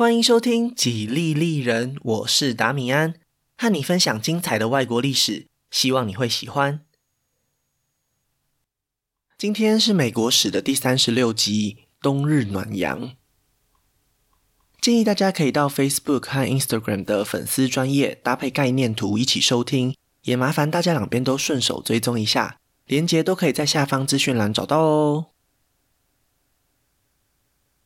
欢迎收听《几利利人》，我是达米安，和你分享精彩的外国历史，希望你会喜欢。今天是美国史的第三十六集《冬日暖阳》，建议大家可以到 Facebook 和 Instagram 的粉丝专页搭配概念图一起收听，也麻烦大家两边都顺手追踪一下，连结都可以在下方资讯栏找到哦。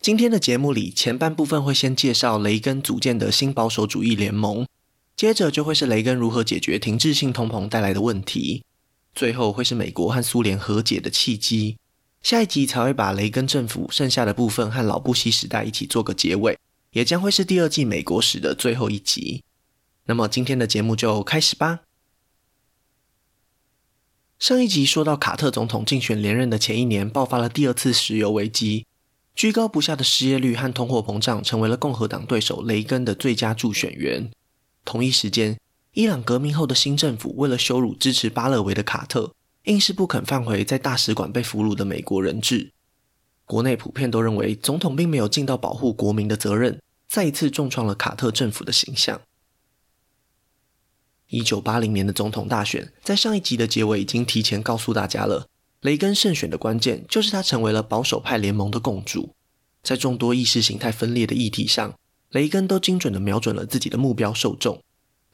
今天的节目里，前半部分会先介绍雷根组建的新保守主义联盟，接着就会是雷根如何解决停滞性通膨带来的问题，最后会是美国和苏联和解的契机。下一集才会把雷根政府剩下的部分和老布希时代一起做个结尾，也将会是第二季美国史的最后一集。那么今天的节目就开始吧。上一集说到，卡特总统竞选连任的前一年，爆发了第二次石油危机。居高不下的失业率和通货膨胀成为了共和党对手雷根的最佳助选员。同一时间，伊朗革命后的新政府为了羞辱支持巴勒维的卡特，硬是不肯放回在大使馆被俘虏的美国人质。国内普遍都认为总统并没有尽到保护国民的责任，再一次重创了卡特政府的形象。一九八零年的总统大选，在上一集的结尾已经提前告诉大家了。雷根胜选的关键就是他成为了保守派联盟的共主，在众多意识形态分裂的议题上，雷根都精准地瞄准了自己的目标受众。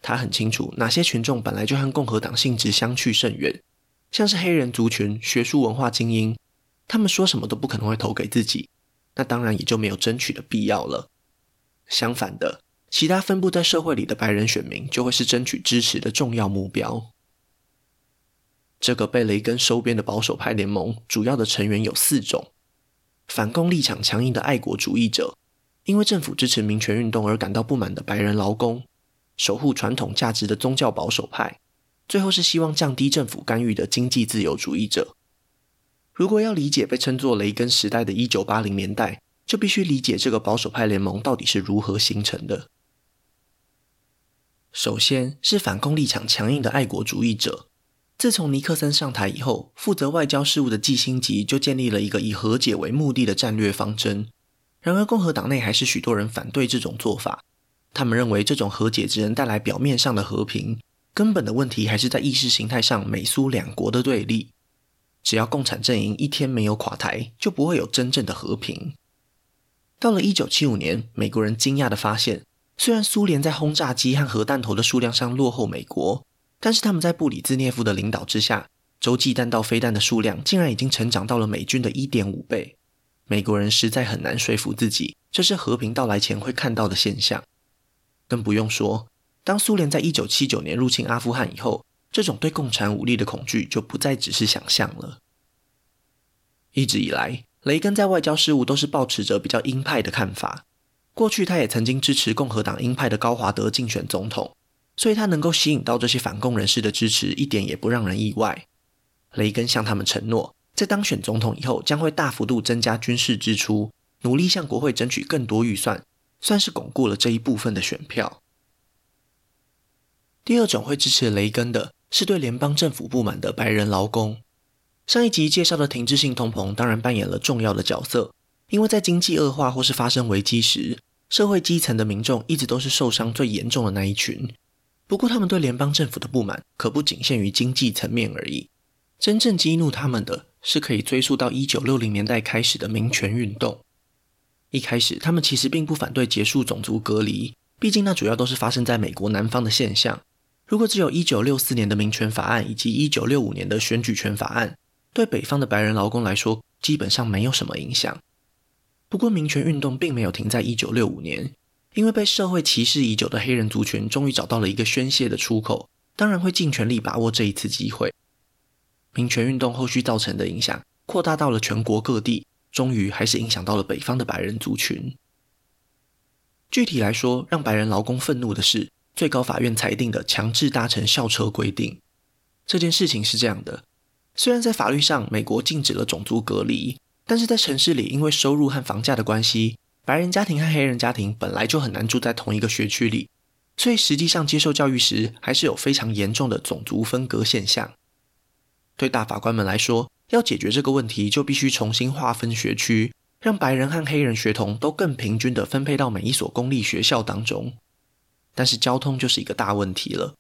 他很清楚哪些群众本来就和共和党性质相去甚远，像是黑人族群、学术文化精英，他们说什么都不可能会投给自己，那当然也就没有争取的必要了。相反的，其他分布在社会里的白人选民就会是争取支持的重要目标。这个被雷根收编的保守派联盟，主要的成员有四种：反共立场强硬的爱国主义者，因为政府支持民权运动而感到不满的白人劳工，守护传统价值的宗教保守派，最后是希望降低政府干预的经济自由主义者。如果要理解被称作雷根时代的一九八零年代，就必须理解这个保守派联盟到底是如何形成的。首先是反共立场强硬的爱国主义者。自从尼克森上台以后，负责外交事务的季辛吉就建立了一个以和解为目的的战略方针。然而，共和党内还是许多人反对这种做法。他们认为，这种和解只能带来表面上的和平，根本的问题还是在意识形态上美苏两国的对立。只要共产阵营一天没有垮台，就不会有真正的和平。到了一九七五年，美国人惊讶地发现，虽然苏联在轰炸机和核弹头的数量上落后美国。但是他们在布里兹涅夫的领导之下，洲际弹道飞弹的数量竟然已经成长到了美军的一点五倍。美国人实在很难说服自己，这是和平到来前会看到的现象。更不用说，当苏联在一九七九年入侵阿富汗以后，这种对共产武力的恐惧就不再只是想象了。一直以来，雷根在外交事务都是抱持着比较鹰派的看法。过去他也曾经支持共和党鹰派的高华德竞选总统。所以他能够吸引到这些反共人士的支持，一点也不让人意外。雷根向他们承诺，在当选总统以后，将会大幅度增加军事支出，努力向国会争取更多预算，算是巩固了这一部分的选票。第二种会支持雷根的，是对联邦政府不满的白人劳工。上一集介绍的停滞性通膨当然扮演了重要的角色，因为在经济恶化或是发生危机时，社会基层的民众一直都是受伤最严重的那一群。不过，他们对联邦政府的不满可不仅限于经济层面而已。真正激怒他们的是可以追溯到一九六零年代开始的民权运动。一开始，他们其实并不反对结束种族隔离，毕竟那主要都是发生在美国南方的现象。如果只有一九六四年的民权法案以及一九六五年的选举权法案，对北方的白人劳工来说，基本上没有什么影响。不过，民权运动并没有停在一九六五年。因为被社会歧视已久的黑人族群终于找到了一个宣泄的出口，当然会尽全力把握这一次机会。民权运动后续造成的影响扩大到了全国各地，终于还是影响到了北方的白人族群。具体来说，让白人劳工愤怒的是最高法院裁定的强制搭乘校车规定。这件事情是这样的：虽然在法律上美国禁止了种族隔离，但是在城市里因为收入和房价的关系。白人家庭和黑人家庭本来就很难住在同一个学区里，所以实际上接受教育时还是有非常严重的种族分隔现象。对大法官们来说，要解决这个问题，就必须重新划分学区，让白人和黑人学童都更平均地分配到每一所公立学校当中。但是交通就是一个大问题了。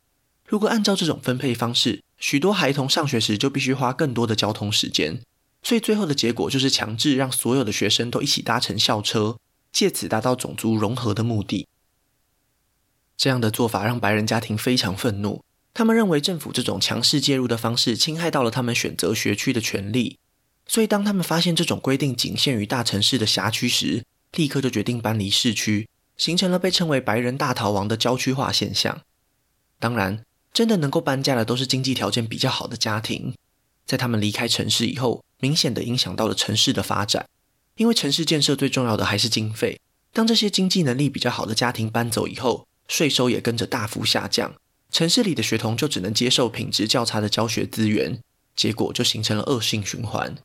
如果按照这种分配方式，许多孩童上学时就必须花更多的交通时间，所以最后的结果就是强制让所有的学生都一起搭乘校车，借此达到种族融合的目的。这样的做法让白人家庭非常愤怒，他们认为政府这种强势介入的方式侵害到了他们选择学区的权利，所以当他们发现这种规定仅限于大城市的辖区时，立刻就决定搬离市区，形成了被称为“白人大逃亡”的郊区化现象。当然，真的能够搬家的都是经济条件比较好的家庭，在他们离开城市以后，明显的影响到了城市的发展。因为城市建设最重要的还是经费，当这些经济能力比较好的家庭搬走以后，税收也跟着大幅下降，城市里的学童就只能接受品质较差的教学资源，结果就形成了恶性循环。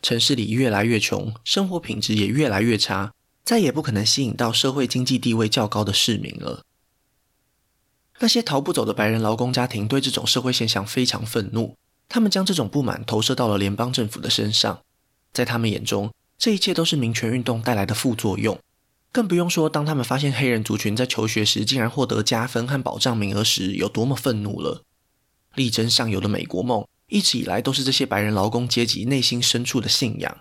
城市里越来越穷，生活品质也越来越差，再也不可能吸引到社会经济地位较高的市民了。那些逃不走的白人劳工家庭对这种社会现象非常愤怒，他们将这种不满投射到了联邦政府的身上。在他们眼中，这一切都是民权运动带来的副作用。更不用说，当他们发现黑人族群在求学时竟然获得加分和保障名额时，有多么愤怒了。力争上游的美国梦，一直以来都是这些白人劳工阶级内心深处的信仰。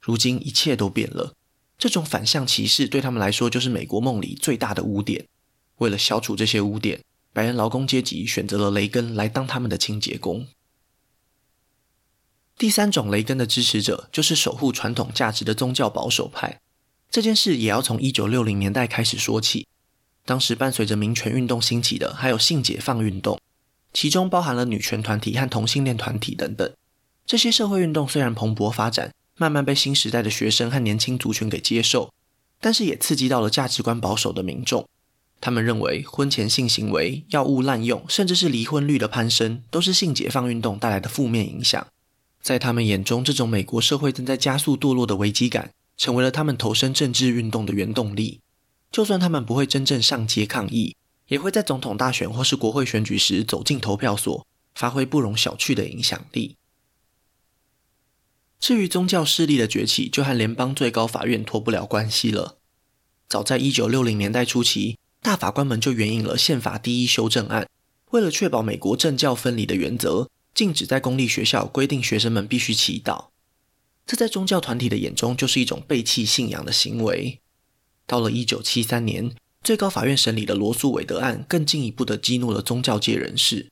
如今一切都变了，这种反向歧视对他们来说就是美国梦里最大的污点。为了消除这些污点，白人劳工阶级选择了雷根来当他们的清洁工。第三种雷根的支持者就是守护传统价值的宗教保守派。这件事也要从一九六零年代开始说起。当时伴随着民权运动兴起的，还有性解放运动，其中包含了女权团体和同性恋团体等等。这些社会运动虽然蓬勃发展，慢慢被新时代的学生和年轻族群给接受，但是也刺激到了价值观保守的民众。他们认为，婚前性行为、药物滥用，甚至是离婚率的攀升，都是性解放运动带来的负面影响。在他们眼中，这种美国社会正在加速堕落的危机感，成为了他们投身政治运动的原动力。就算他们不会真正上街抗议，也会在总统大选或是国会选举时走进投票所，发挥不容小觑的影响力。至于宗教势力的崛起，就和联邦最高法院脱不了关系了。早在一九六零年代初期，大法官们就援引了宪法第一修正案，为了确保美国政教分离的原则，禁止在公立学校规定学生们必须祈祷。这在宗教团体的眼中就是一种背弃信仰的行为。到了一九七三年，最高法院审理的罗诉韦德案更进一步的激怒了宗教界人士，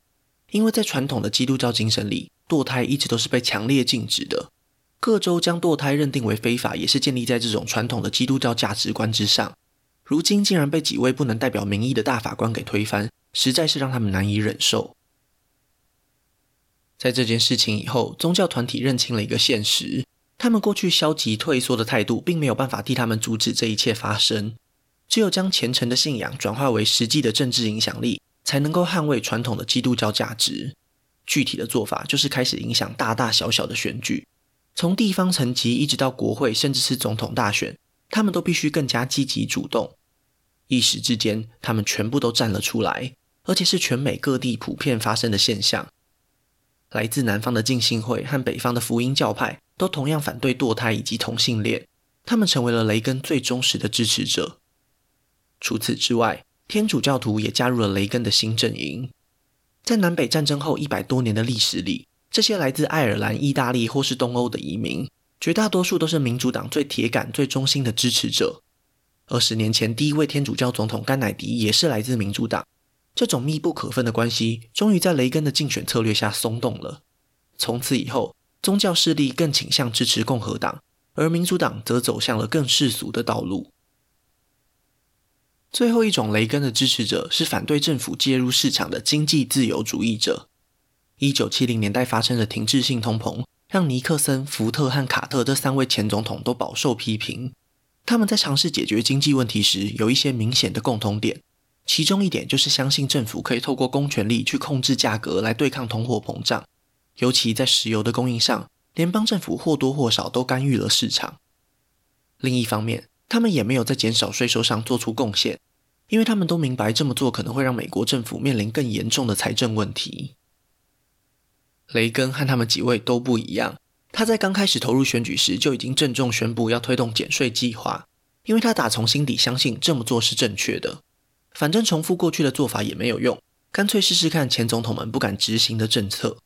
因为在传统的基督教精神里，堕胎一直都是被强烈禁止的。各州将堕胎认定为非法，也是建立在这种传统的基督教价值观之上。如今竟然被几位不能代表民意的大法官给推翻，实在是让他们难以忍受。在这件事情以后，宗教团体认清了一个现实：他们过去消极退缩的态度，并没有办法替他们阻止这一切发生。只有将虔诚的信仰转化为实际的政治影响力，才能够捍卫传统的基督教价值。具体的做法就是开始影响大大小小的选举，从地方层级一直到国会，甚至是总统大选，他们都必须更加积极主动。一时之间，他们全部都站了出来，而且是全美各地普遍发生的现象。来自南方的浸信会和北方的福音教派都同样反对堕胎以及同性恋，他们成为了雷根最忠实的支持者。除此之外，天主教徒也加入了雷根的新阵营。在南北战争后一百多年的历史里，这些来自爱尔兰、意大利或是东欧的移民，绝大多数都是民主党最铁杆、最忠心的支持者。二十年前，第一位天主教总统甘乃迪也是来自民主党。这种密不可分的关系，终于在雷根的竞选策略下松动了。从此以后，宗教势力更倾向支持共和党，而民主党则走向了更世俗的道路。最后一种雷根的支持者是反对政府介入市场的经济自由主义者。一九七零年代发生的停滞性通膨，让尼克森、福特和卡特这三位前总统都饱受批评。他们在尝试解决经济问题时，有一些明显的共同点。其中一点就是相信政府可以透过公权力去控制价格来对抗通货膨胀。尤其在石油的供应上，联邦政府或多或少都干预了市场。另一方面，他们也没有在减少税收上做出贡献，因为他们都明白这么做可能会让美国政府面临更严重的财政问题。雷根和他们几位都不一样。他在刚开始投入选举时就已经郑重宣布要推动减税计划，因为他打从心底相信这么做是正确的。反正重复过去的做法也没有用，干脆试试看前总统们不敢执行的政策。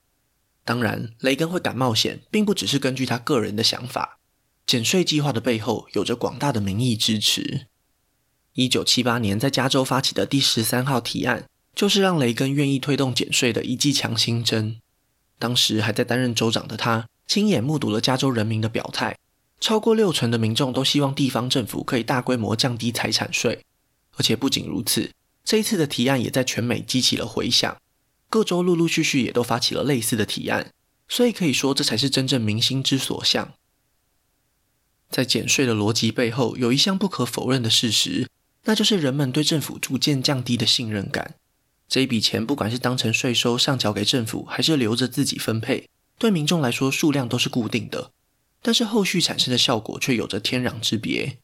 当然，雷根会敢冒险，并不只是根据他个人的想法。减税计划的背后有着广大的民意支持。一九七八年在加州发起的第十三号提案，就是让雷根愿意推动减税的一剂强心针。当时还在担任州长的他，亲眼目睹了加州人民的表态，超过六成的民众都希望地方政府可以大规模降低财产税。而且不仅如此，这一次的提案也在全美激起了回响，各州陆陆续续也都发起了类似的提案，所以可以说这才是真正民心之所向。在减税的逻辑背后，有一项不可否认的事实，那就是人们对政府逐渐降低的信任感。这一笔钱，不管是当成税收上缴给政府，还是留着自己分配，对民众来说数量都是固定的，但是后续产生的效果却有着天壤之别。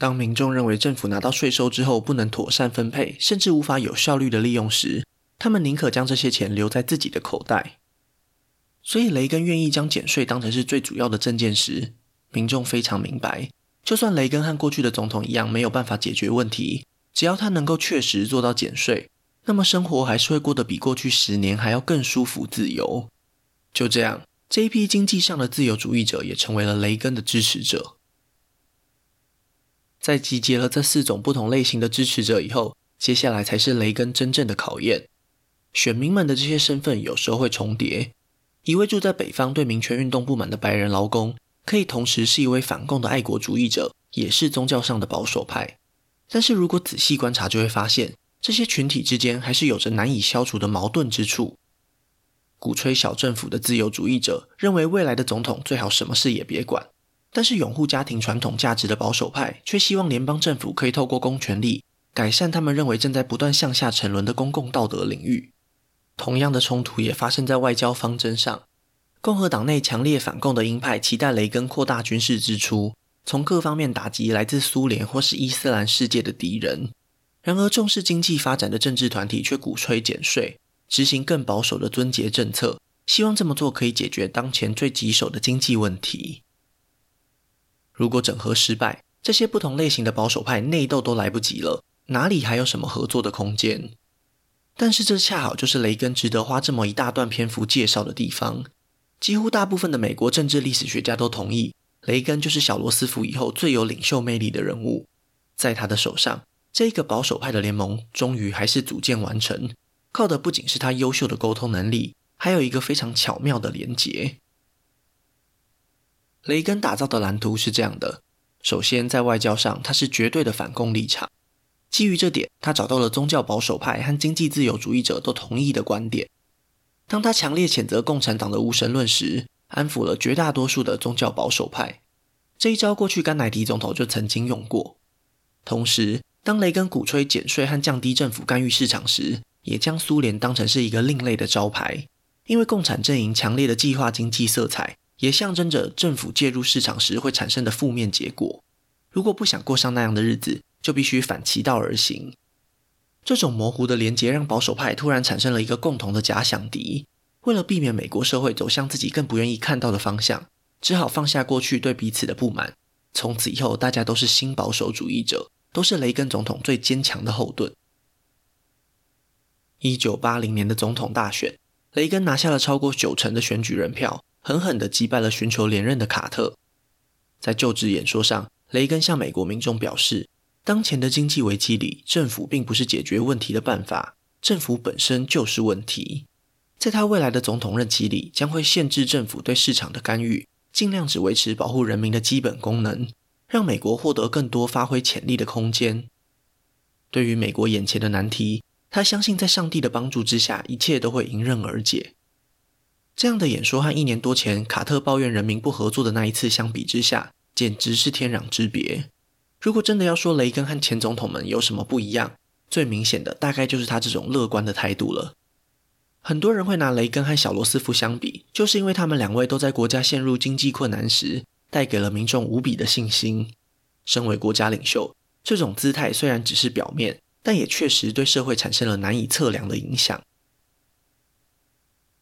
当民众认为政府拿到税收之后不能妥善分配，甚至无法有效率的利用时，他们宁可将这些钱留在自己的口袋。所以，雷根愿意将减税当成是最主要的政见时，民众非常明白，就算雷根和过去的总统一样没有办法解决问题，只要他能够确实做到减税，那么生活还是会过得比过去十年还要更舒服自由。就这样，这一批经济上的自由主义者也成为了雷根的支持者。在集结了这四种不同类型的支持者以后，接下来才是雷根真正的考验。选民们的这些身份有时候会重叠，一位住在北方对民权运动不满的白人劳工。可以同时是一位反共的爱国主义者，也是宗教上的保守派。但是如果仔细观察，就会发现这些群体之间还是有着难以消除的矛盾之处。鼓吹小政府的自由主义者认为未来的总统最好什么事也别管，但是拥护家庭传统价值的保守派却希望联邦政府可以透过公权力改善他们认为正在不断向下沉沦的公共道德领域。同样的冲突也发生在外交方针上。共和党内强烈反共的鹰派期待雷根扩大军事支出，从各方面打击来自苏联或是伊斯兰世界的敌人。然而，重视经济发展的政治团体却鼓吹减税，执行更保守的尊节政策，希望这么做可以解决当前最棘手的经济问题。如果整合失败，这些不同类型的保守派内斗都来不及了，哪里还有什么合作的空间？但是，这恰好就是雷根值得花这么一大段篇幅介绍的地方。几乎大部分的美国政治历史学家都同意，雷根就是小罗斯福以后最有领袖魅力的人物。在他的手上，这个保守派的联盟终于还是组建完成，靠的不仅是他优秀的沟通能力，还有一个非常巧妙的连结。雷根打造的蓝图是这样的：首先，在外交上，他是绝对的反共立场。基于这点，他找到了宗教保守派和经济自由主义者都同意的观点。当他强烈谴责共产党的无神论时，安抚了绝大多数的宗教保守派。这一招过去甘乃迪总统就曾经用过。同时，当雷根鼓吹减税和降低政府干预市场时，也将苏联当成是一个另类的招牌。因为共产阵营强烈的计划经济色彩，也象征着政府介入市场时会产生的负面结果。如果不想过上那样的日子，就必须反其道而行。这种模糊的连结让保守派突然产生了一个共同的假想敌。为了避免美国社会走向自己更不愿意看到的方向，只好放下过去对彼此的不满。从此以后，大家都是新保守主义者，都是雷根总统最坚强的后盾。一九八零年的总统大选，雷根拿下了超过九成的选举人票，狠狠地击败了寻求连任的卡特。在就职演说上，雷根向美国民众表示。当前的经济危机里，政府并不是解决问题的办法，政府本身就是问题。在他未来的总统任期里，将会限制政府对市场的干预，尽量只维持保护人民的基本功能，让美国获得更多发挥潜力的空间。对于美国眼前的难题，他相信在上帝的帮助之下，一切都会迎刃而解。这样的演说和一年多前卡特抱怨人民不合作的那一次相比之下，简直是天壤之别。如果真的要说雷根和前总统们有什么不一样，最明显的大概就是他这种乐观的态度了。很多人会拿雷根和小罗斯福相比，就是因为他们两位都在国家陷入经济困难时，带给了民众无比的信心。身为国家领袖，这种姿态虽然只是表面，但也确实对社会产生了难以测量的影响。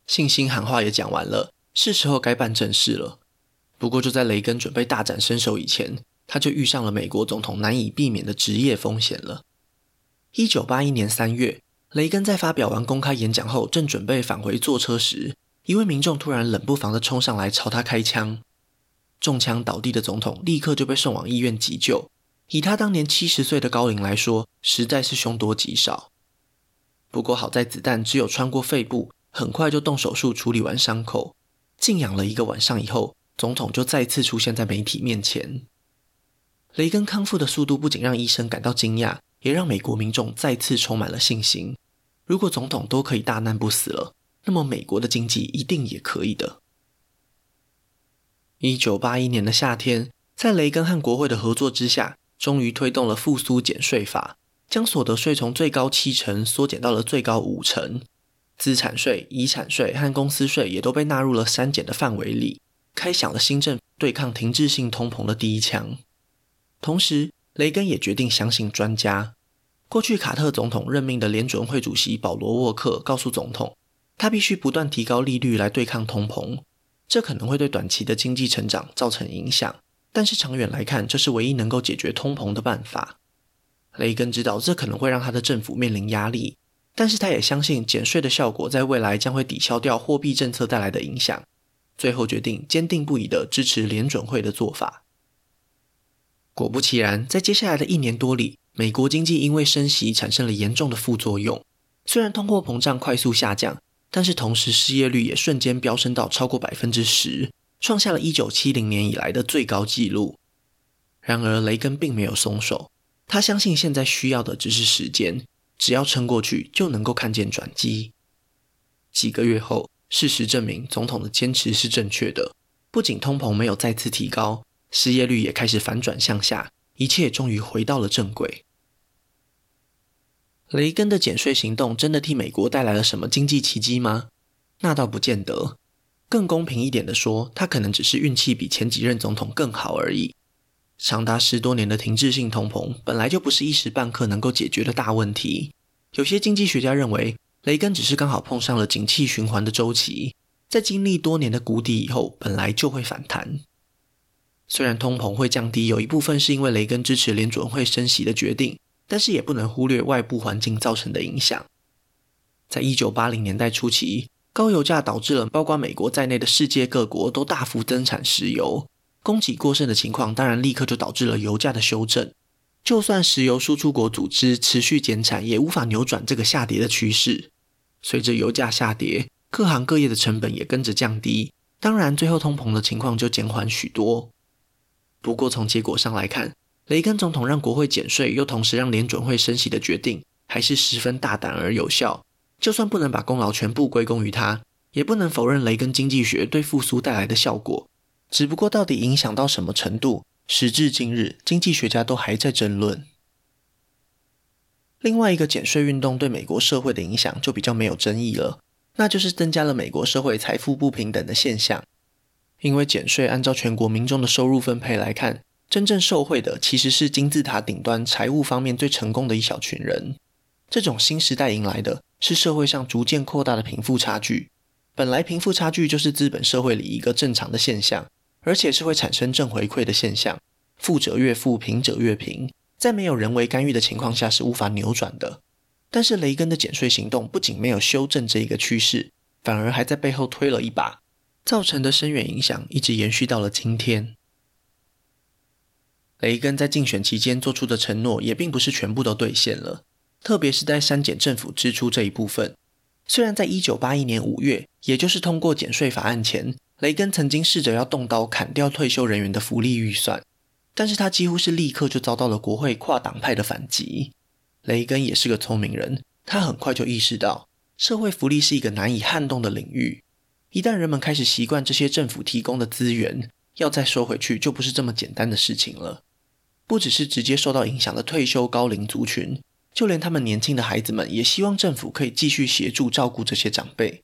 信心喊话也讲完了，是时候该办正事了。不过就在雷根准备大展身手以前，他就遇上了美国总统难以避免的职业风险了。一九八一年三月，雷根在发表完公开演讲后，正准备返回坐车时，一位民众突然冷不防地冲上来朝他开枪，中枪倒地的总统立刻就被送往医院急救。以他当年七十岁的高龄来说，实在是凶多吉少。不过好在子弹只有穿过肺部，很快就动手术处理完伤口。静养了一个晚上以后，总统就再次出现在媒体面前。雷根康复的速度不仅让医生感到惊讶，也让美国民众再次充满了信心。如果总统都可以大难不死了，那么美国的经济一定也可以的。一九八一年的夏天，在雷根和国会的合作之下，终于推动了复苏减税法，将所得税从最高七成缩减到了最高五成。资产税、遗产税和公司税也都被纳入了删减的范围里，开响了新政府对抗停滞性通膨的第一枪。同时，雷根也决定相信专家。过去卡特总统任命的联准会主席保罗沃克告诉总统，他必须不断提高利率来对抗通膨，这可能会对短期的经济成长造成影响，但是长远来看，这是唯一能够解决通膨的办法。雷根知道这可能会让他的政府面临压力。但是他也相信减税的效果在未来将会抵消掉货币政策带来的影响，最后决定坚定不移地支持联准会的做法。果不其然，在接下来的一年多里，美国经济因为升息产生了严重的副作用。虽然通货膨胀快速下降，但是同时失业率也瞬间飙升到超过百分之十，创下了一九七零年以来的最高纪录。然而，雷根并没有松手，他相信现在需要的只是时间。只要撑过去，就能够看见转机。几个月后，事实证明总统的坚持是正确的。不仅通膨没有再次提高，失业率也开始反转向下，一切终于回到了正轨。雷根的减税行动真的替美国带来了什么经济奇迹吗？那倒不见得。更公平一点的说，他可能只是运气比前几任总统更好而已。长达十多年的停滞性通膨本来就不是一时半刻能够解决的大问题。有些经济学家认为，雷根只是刚好碰上了景气循环的周期，在经历多年的谷底以后，本来就会反弹。虽然通膨会降低，有一部分是因为雷根支持联准会升息的决定，但是也不能忽略外部环境造成的影响。在一九八零年代初期，高油价导致了包括美国在内的世界各国都大幅增产石油。供给过剩的情况，当然立刻就导致了油价的修正。就算石油输出国组织持续减产，也无法扭转这个下跌的趋势。随着油价下跌，各行各业的成本也跟着降低，当然最后通膨的情况就减缓许多。不过从结果上来看，雷根总统让国会减税，又同时让联准会升息的决定，还是十分大胆而有效。就算不能把功劳全部归功于他，也不能否认雷根经济学对复苏带来的效果。只不过，到底影响到什么程度？时至今日，经济学家都还在争论。另外一个减税运动对美国社会的影响就比较没有争议了，那就是增加了美国社会财富不平等的现象。因为减税按照全国民众的收入分配来看，真正受惠的其实是金字塔顶端财务方面最成功的一小群人。这种新时代迎来的是社会上逐渐扩大的贫富差距。本来贫富差距就是资本社会里一个正常的现象。而且是会产生正回馈的现象，富者越富，贫者越贫，在没有人为干预的情况下是无法扭转的。但是雷根的减税行动不仅没有修正这一个趋势，反而还在背后推了一把，造成的深远影响一直延续到了今天。雷根在竞选期间做出的承诺也并不是全部都兑现了，特别是在删减政府支出这一部分。虽然在一九八一年五月，也就是通过减税法案前，雷根曾经试着要动刀砍掉退休人员的福利预算，但是他几乎是立刻就遭到了国会跨党派的反击。雷根也是个聪明人，他很快就意识到，社会福利是一个难以撼动的领域。一旦人们开始习惯这些政府提供的资源，要再收回去就不是这么简单的事情了。不只是直接受到影响的退休高龄族群，就连他们年轻的孩子们也希望政府可以继续协助照顾这些长辈。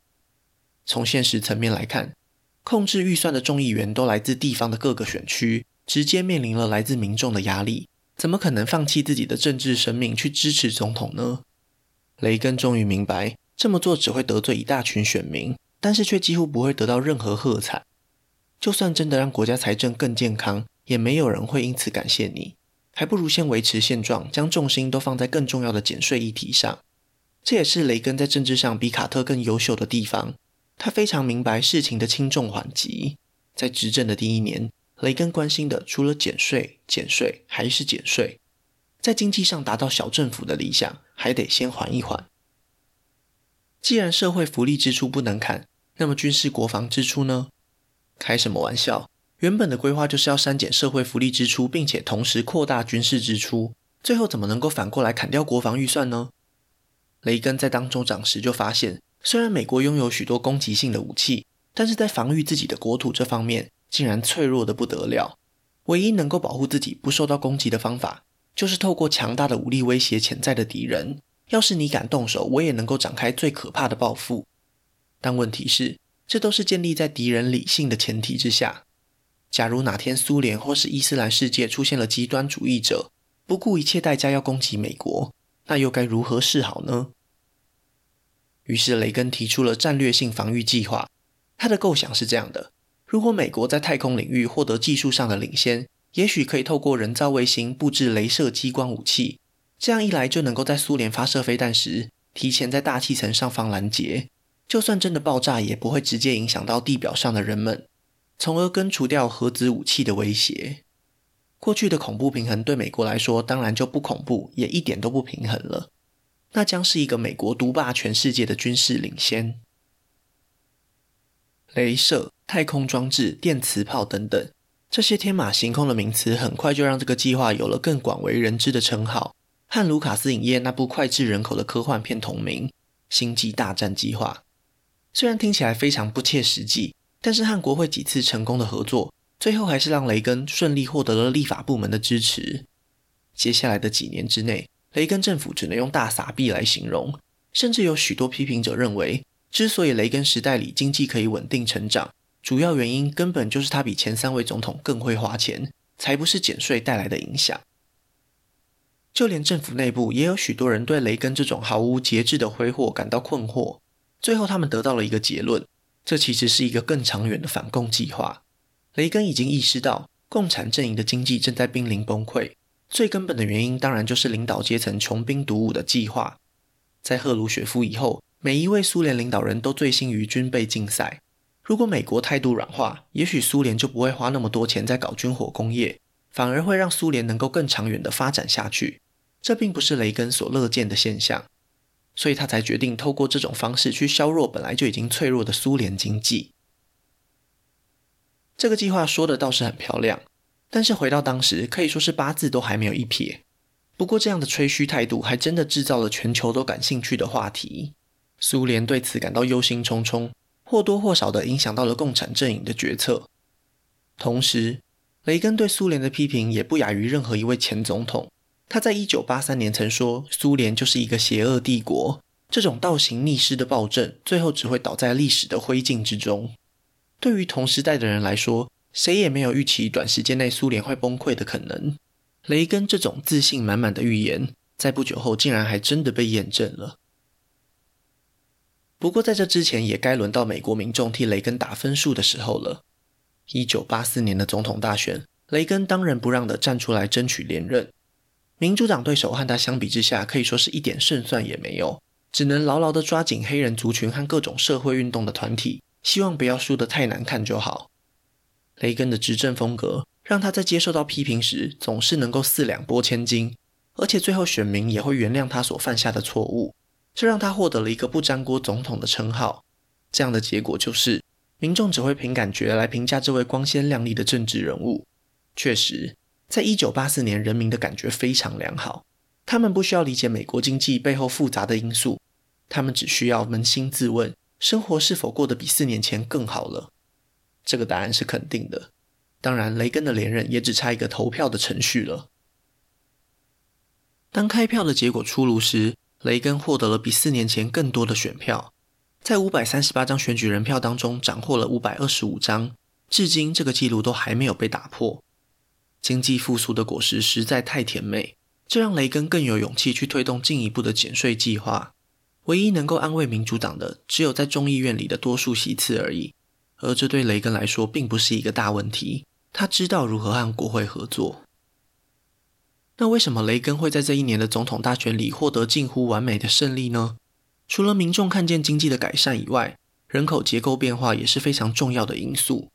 从现实层面来看，控制预算的众议员都来自地方的各个选区，直接面临了来自民众的压力，怎么可能放弃自己的政治生命去支持总统呢？雷根终于明白，这么做只会得罪一大群选民，但是却几乎不会得到任何喝彩。就算真的让国家财政更健康，也没有人会因此感谢你，还不如先维持现状，将重心都放在更重要的减税议题上。这也是雷根在政治上比卡特更优秀的地方。他非常明白事情的轻重缓急。在执政的第一年，雷根关心的除了减税、减税还是减税。在经济上达到小政府的理想，还得先缓一缓。既然社会福利支出不能砍，那么军事国防支出呢？开什么玩笑！原本的规划就是要删减社会福利支出，并且同时扩大军事支出，最后怎么能够反过来砍掉国防预算呢？雷根在当州长时就发现，虽然美国拥有许多攻击性的武器，但是在防御自己的国土这方面，竟然脆弱得不得了。唯一能够保护自己不受到攻击的方法，就是透过强大的武力威胁潜在的敌人。要是你敢动手，我也能够展开最可怕的报复。但问题是，这都是建立在敌人理性的前提之下。假如哪天苏联或是伊斯兰世界出现了极端主义者，不顾一切代价要攻击美国，那又该如何是好呢？于是雷根提出了战略性防御计划。他的构想是这样的：如果美国在太空领域获得技术上的领先，也许可以透过人造卫星布置镭射激光武器，这样一来就能够在苏联发射飞弹时，提前在大气层上方拦截，就算真的爆炸，也不会直接影响到地表上的人们，从而根除掉核子武器的威胁。过去的恐怖平衡对美国来说，当然就不恐怖，也一点都不平衡了。那将是一个美国独霸全世界的军事领先。镭射、太空装置、电磁炮等等，这些天马行空的名词，很快就让这个计划有了更广为人知的称号，和卢卡斯影业那部脍炙人口的科幻片同名《星际大战计划》。虽然听起来非常不切实际，但是和国会几次成功的合作，最后还是让雷根顺利获得了立法部门的支持。接下来的几年之内，雷根政府只能用大撒币来形容，甚至有许多批评者认为，之所以雷根时代里经济可以稳定成长，主要原因根本就是他比前三位总统更会花钱，才不是减税带来的影响。就连政府内部也有许多人对雷根这种毫无节制的挥霍感到困惑。最后，他们得到了一个结论：这其实是一个更长远的反共计划。雷根已经意识到，共产阵营的经济正在濒临崩溃。最根本的原因，当然就是领导阶层穷兵黩武的计划。在赫鲁雪夫以后，每一位苏联领导人都醉心于军备竞赛。如果美国态度软化，也许苏联就不会花那么多钱在搞军火工业，反而会让苏联能够更长远的发展下去。这并不是雷根所乐见的现象，所以他才决定透过这种方式去削弱本来就已经脆弱的苏联经济。这个计划说的倒是很漂亮。但是回到当时，可以说是八字都还没有一撇。不过这样的吹嘘态度，还真的制造了全球都感兴趣的话题。苏联对此感到忧心忡忡，或多或少地影响到了共产阵营的决策。同时，雷根对苏联的批评也不亚于任何一位前总统。他在一九八三年曾说：“苏联就是一个邪恶帝国，这种倒行逆施的暴政，最后只会倒在历史的灰烬之中。”对于同时代的人来说，谁也没有预期短时间内苏联会崩溃的可能。雷根这种自信满满的预言，在不久后竟然还真的被验证了。不过在这之前，也该轮到美国民众替雷根打分数的时候了。一九八四年的总统大选，雷根当仁不让地站出来争取连任。民主党对手和他相比之下，可以说是一点胜算也没有，只能牢牢地抓紧黑人族群和各种社会运动的团体，希望不要输得太难看就好。雷根的执政风格让他在接受到批评时总是能够四两拨千斤，而且最后选民也会原谅他所犯下的错误，这让他获得了一个“不粘锅总统”的称号。这样的结果就是，民众只会凭感觉来评价这位光鲜亮丽的政治人物。确实，在一九八四年，人民的感觉非常良好，他们不需要理解美国经济背后复杂的因素，他们只需要扪心自问：生活是否过得比四年前更好了？这个答案是肯定的。当然，雷根的连任也只差一个投票的程序了。当开票的结果出炉时，雷根获得了比四年前更多的选票，在五百三十八张选举人票当中，斩获了五百二十五张，至今这个记录都还没有被打破。经济复苏的果实实在太甜美，这让雷根更有勇气去推动进一步的减税计划。唯一能够安慰民主党的，只有在众议院里的多数席次而已。而这对雷根来说并不是一个大问题。他知道如何和国会合作。那为什么雷根会在这一年的总统大选里获得近乎完美的胜利呢？除了民众看见经济的改善以外，人口结构变化也是非常重要的因素。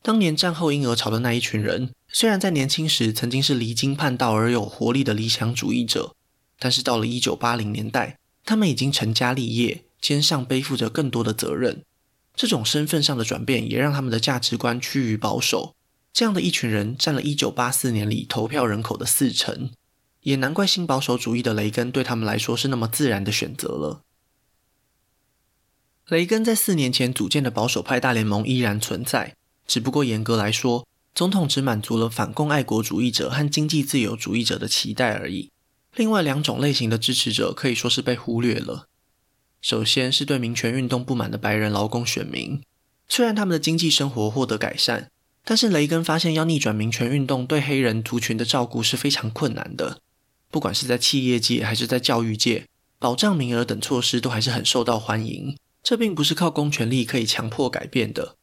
当年战后婴儿潮的那一群人，虽然在年轻时曾经是离经叛道而有活力的理想主义者，但是到了一九八零年代，他们已经成家立业，肩上背负着更多的责任。这种身份上的转变，也让他们的价值观趋于保守。这样的一群人占了一九八四年里投票人口的四成，也难怪新保守主义的雷根对他们来说是那么自然的选择了。雷根在四年前组建的保守派大联盟依然存在，只不过严格来说，总统只满足了反共爱国主义者和经济自由主义者的期待而已。另外两种类型的支持者可以说是被忽略了。首先是对民权运动不满的白人劳工选民，虽然他们的经济生活获得改善。但是雷根发现，要逆转民权运动对黑人族群的照顾是非常困难的。不管是在企业界还是在教育界，保障名额等措施都还是很受到欢迎。这并不是靠公权力可以强迫改变的。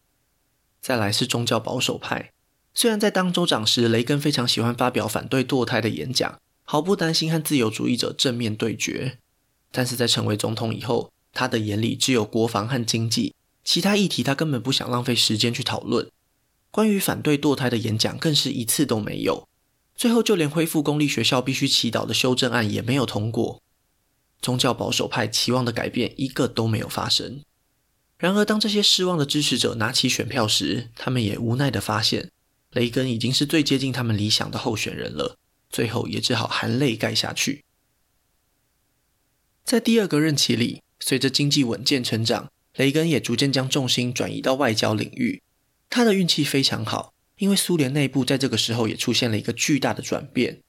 再来是宗教保守派，虽然在当州长时，雷根非常喜欢发表反对堕胎的演讲，毫不担心和自由主义者正面对决，但是在成为总统以后，他的眼里只有国防和经济，其他议题他根本不想浪费时间去讨论。关于反对堕胎的演讲更是一次都没有，最后就连恢复公立学校必须祈祷的修正案也没有通过。宗教保守派期望的改变一个都没有发生。然而，当这些失望的支持者拿起选票时，他们也无奈地发现，雷根已经是最接近他们理想的候选人了。最后也只好含泪盖下去。在第二个任期里，随着经济稳健成长，雷根也逐渐将重心转移到外交领域。他的运气非常好，因为苏联内部在这个时候也出现了一个巨大的转变。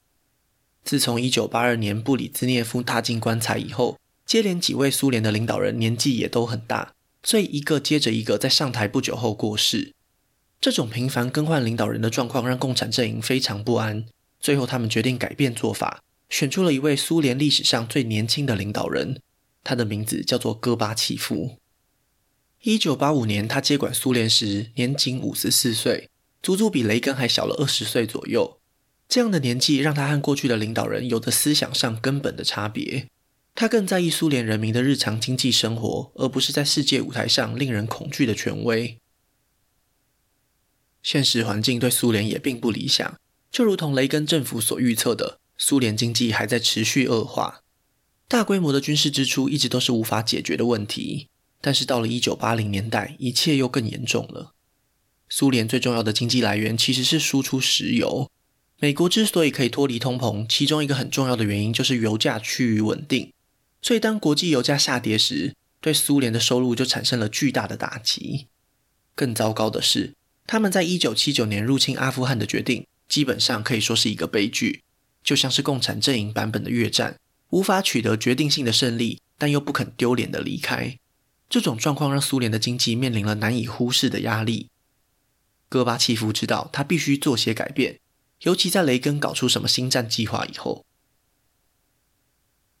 自从1982年布里兹涅夫踏进棺材以后，接连几位苏联的领导人年纪也都很大，所以一个接着一个在上台不久后过世。这种频繁更换领导人的状况让共产阵营非常不安。最后，他们决定改变做法，选出了一位苏联历史上最年轻的领导人，他的名字叫做戈巴契夫。一九八五年，他接管苏联时年仅五十四岁，足足比雷根还小了二十岁左右。这样的年纪让他和过去的领导人有着思想上根本的差别。他更在意苏联人民的日常经济生活，而不是在世界舞台上令人恐惧的权威。现实环境对苏联也并不理想，就如同雷根政府所预测的，苏联经济还在持续恶化，大规模的军事支出一直都是无法解决的问题。但是到了一九八零年代，一切又更严重了。苏联最重要的经济来源其实是输出石油。美国之所以可以脱离通膨，其中一个很重要的原因就是油价趋于稳定。所以当国际油价下跌时，对苏联的收入就产生了巨大的打击。更糟糕的是，他们在一九七九年入侵阿富汗的决定，基本上可以说是一个悲剧，就像是共产阵营版本的越战，无法取得决定性的胜利，但又不肯丢脸的离开。这种状况让苏联的经济面临了难以忽视的压力。戈巴契夫知道他必须做些改变，尤其在雷根搞出什么新战计划以后，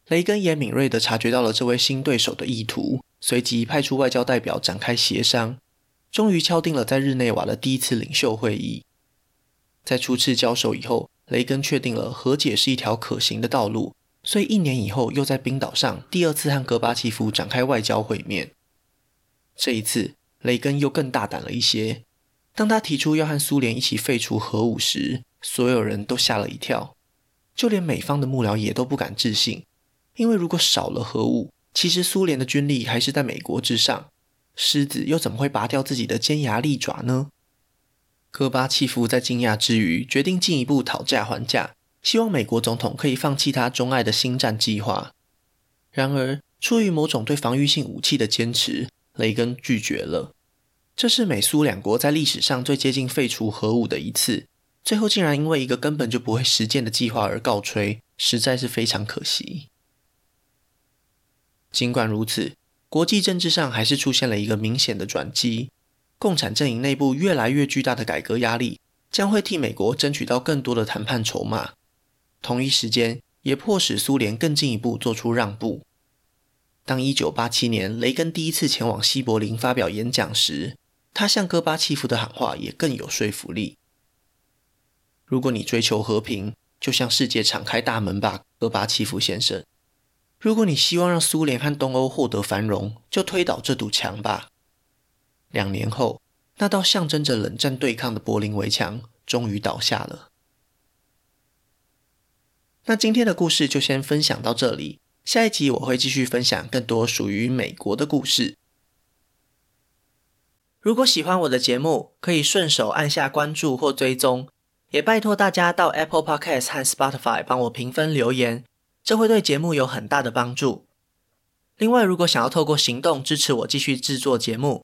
雷根也敏锐地察觉到了这位新对手的意图，随即派出外交代表展开协商，终于敲定了在日内瓦的第一次领袖会议。在初次交手以后，雷根确定了和解是一条可行的道路，所以一年以后又在冰岛上第二次和戈巴契夫展开外交会面。这一次，雷根又更大胆了一些。当他提出要和苏联一起废除核武时，所有人都吓了一跳，就连美方的幕僚也都不敢置信。因为如果少了核武，其实苏联的军力还是在美国之上，狮子又怎么会拔掉自己的尖牙利爪呢？戈巴契夫在惊讶之余，决定进一步讨价还价，希望美国总统可以放弃他钟爱的星战计划。然而，出于某种对防御性武器的坚持，雷根拒绝了，这是美苏两国在历史上最接近废除核武的一次，最后竟然因为一个根本就不会实践的计划而告吹，实在是非常可惜。尽管如此，国际政治上还是出现了一个明显的转机，共产阵营内部越来越巨大的改革压力，将会替美国争取到更多的谈判筹码，同一时间也迫使苏联更进一步做出让步。当一九八七年雷根第一次前往西柏林发表演讲时，他向戈巴契夫的喊话也更有说服力。如果你追求和平，就向世界敞开大门吧，戈巴契夫先生。如果你希望让苏联和东欧获得繁荣，就推倒这堵墙吧。两年后，那道象征着冷战对抗的柏林围墙终于倒下了。那今天的故事就先分享到这里，下一集我会继续分享更多属于美国的故事。如果喜欢我的节目，可以顺手按下关注或追踪，也拜托大家到 Apple Podcast 和 Spotify 帮我评分留言，这会对节目有很大的帮助。另外，如果想要透过行动支持我继续制作节目，